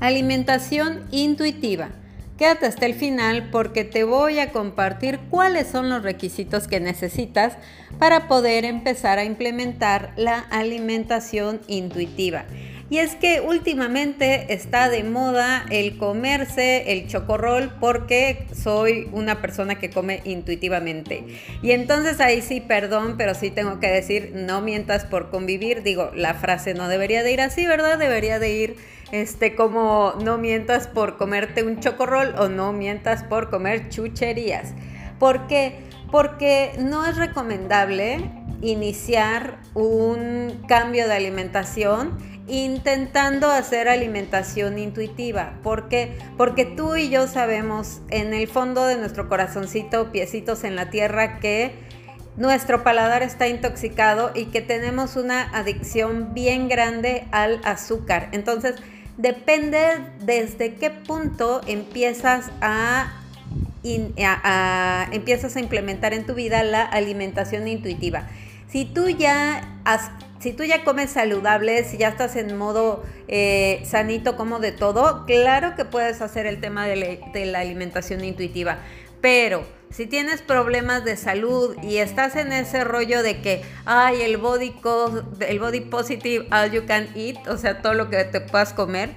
Alimentación intuitiva. Quédate hasta el final porque te voy a compartir cuáles son los requisitos que necesitas para poder empezar a implementar la alimentación intuitiva. Y es que últimamente está de moda el comerse el chocorrol porque soy una persona que come intuitivamente. Y entonces ahí sí, perdón, pero sí tengo que decir, no mientas por convivir. Digo, la frase no debería de ir así, ¿verdad? Debería de ir este como no mientas por comerte un chocorrol o no mientas por comer chucherías. ¿Por qué? Porque no es recomendable iniciar un cambio de alimentación intentando hacer alimentación intuitiva. ¿Por qué? Porque tú y yo sabemos en el fondo de nuestro corazoncito, piecitos en la tierra, que nuestro paladar está intoxicado y que tenemos una adicción bien grande al azúcar. Entonces, depende desde qué punto empiezas a, empiezas a implementar en tu vida la alimentación intuitiva. Si tú ya has si tú ya comes saludable, si ya estás en modo eh, sanito como de todo, claro que puedes hacer el tema de, la alimentación intuitiva. Pero si tienes problemas de salud y estás en ese rollo de que, ay, el body, el body positive, all you can eat, o sea, todo lo que te puedas comer,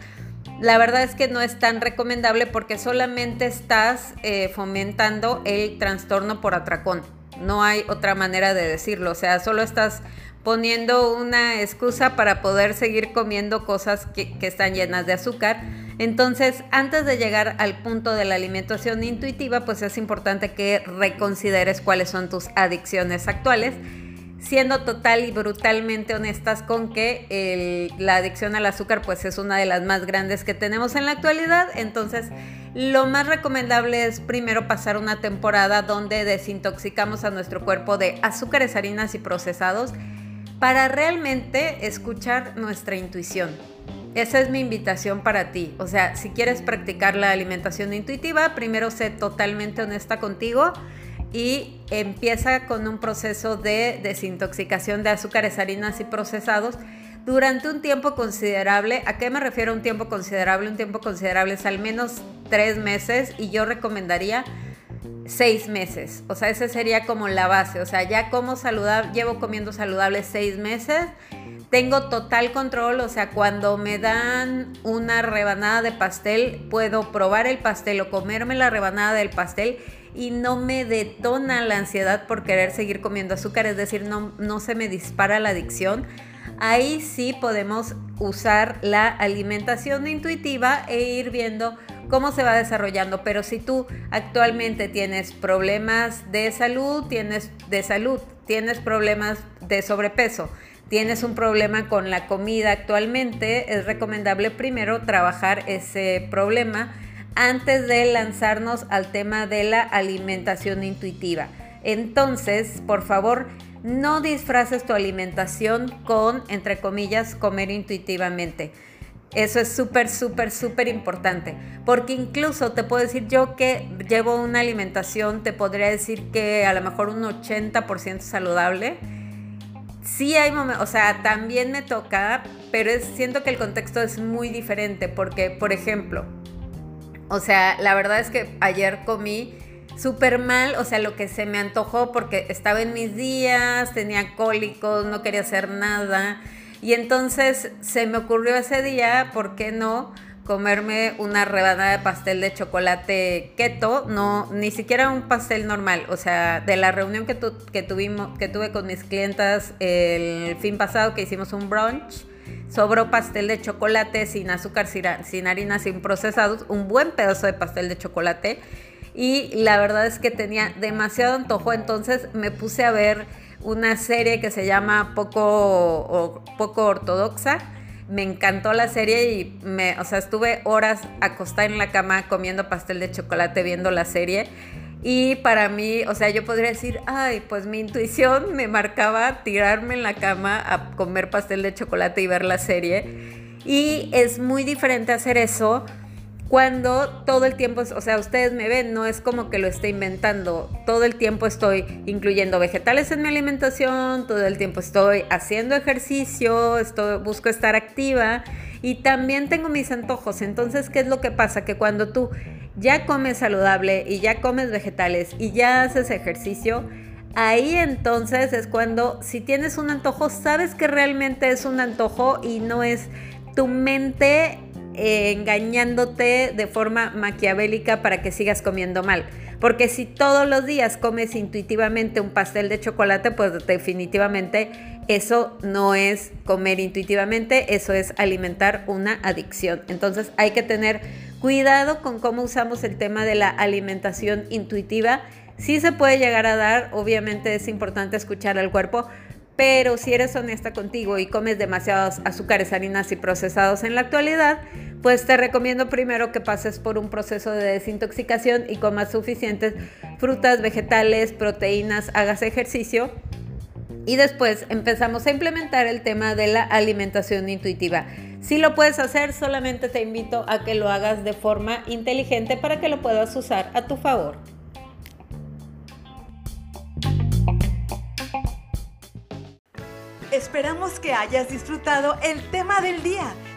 la verdad es que no es tan recomendable porque solamente estás eh, fomentando el trastorno por atracón. No hay otra manera de decirlo, o sea, solo estás poniendo una excusa para poder seguir comiendo cosas que, están llenas de azúcar. Entonces, antes de llegar al punto de la alimentación intuitiva, pues es importante que reconsideres cuáles son tus adicciones actuales, siendo total y brutalmente honestas con que la adicción al azúcar pues es una de las más grandes que tenemos en la actualidad. Entonces, lo más recomendable es primero pasar una temporada donde desintoxicamos a nuestro cuerpo de azúcares, harinas y procesados para realmente escuchar nuestra intuición. Esa es mi invitación para ti. O sea, si quieres practicar la alimentación intuitiva, primero sé totalmente honesta contigo y empieza con un proceso de desintoxicación de azúcares, harinas y procesados durante un tiempo considerable. ¿A qué me refiero un tiempo considerable? Un tiempo considerable es al menos tres meses y yo recomendaría seis meses. O sea, esa sería como la base. O sea, ya como saludable, llevo comiendo saludable seis meses. Tengo total control, o sea, cuando me dan una rebanada de pastel, puedo probar el pastel o comerme la rebanada del pastel y no me detona la ansiedad por querer seguir comiendo azúcar, es decir, no, no se me dispara la adicción. Ahí sí podemos usar la alimentación intuitiva e ir viendo cómo se va desarrollando. Pero si tú actualmente tienes problemas de salud, tienes de salud, tienes problemas de sobrepeso, tienes un problema con la comida actualmente, es recomendable primero trabajar ese problema antes de lanzarnos al tema de la alimentación intuitiva. Entonces, por favor, no disfraces tu alimentación con, entre comillas, comer intuitivamente. Eso es súper, súper, súper importante. Porque incluso te puedo decir yo que llevo una alimentación, te podría decir que a lo mejor un 80% saludable. Sí hay momentos, o sea, también me toca, pero siento que el contexto es muy diferente. Porque, por ejemplo, o sea, la verdad es que ayer comí súper mal, o sea, lo que se me antojó porque estaba en mis días, tenía cólicos, no quería hacer nada y entonces se me ocurrió ese día, ¿por qué no? comerme una rebanada de pastel de chocolate keto, no, ni siquiera un pastel normal. O sea, de la reunión que, que, tuvimos, que tuve con mis clientas el fin pasado, que hicimos un brunch, sobró pastel de chocolate sin azúcar, sin harina, sin procesados, un buen pedazo de pastel de chocolate. Y la verdad es que tenía demasiado antojo, entonces me puse a ver una serie que se llama Poco, Poco Ortodoxa. Me encantó la serie y me, o sea, estuve horas acostada en la cama comiendo pastel de chocolate viendo la serie. Y para mí, o sea, yo podría decir, ay, pues mi intuición me marcaba tirarme en la cama a comer pastel de chocolate y ver la serie. Y es muy diferente hacer eso cuando todo el tiempo, o sea, ustedes me ven, no es como que lo esté inventando, todo el tiempo estoy incluyendo vegetales en mi alimentación, todo el tiempo estoy haciendo ejercicio, busco estar activa y también tengo mis antojos. Entonces, ¿qué es lo que pasa? Que cuando tú ya comes saludable y ya comes vegetales y ya haces ejercicio, ahí entonces es cuando si tienes un antojo, sabes que realmente es un antojo y no es tu mente eh, engañándote de forma maquiavélica para que sigas comiendo mal. Porque si todos los días comes intuitivamente un pastel de chocolate, pues definitivamente eso no es comer intuitivamente, eso es alimentar una adicción. Entonces hay que tener cuidado con cómo usamos el tema de la alimentación intuitiva. Sí se puede llegar a dar, obviamente es importante escuchar al cuerpo, pero si eres honesta contigo y comes demasiados azúcares, harinas y procesados en la actualidad, pues te recomiendo primero que pases por un proceso de desintoxicación y comas suficientes frutas, vegetales, proteínas, hagas ejercicio. Y después empezamos a implementar el tema de la alimentación intuitiva. Si lo puedes hacer, solamente te invito a que lo hagas de forma inteligente para que lo puedas usar a tu favor. Esperamos que hayas disfrutado el tema del día.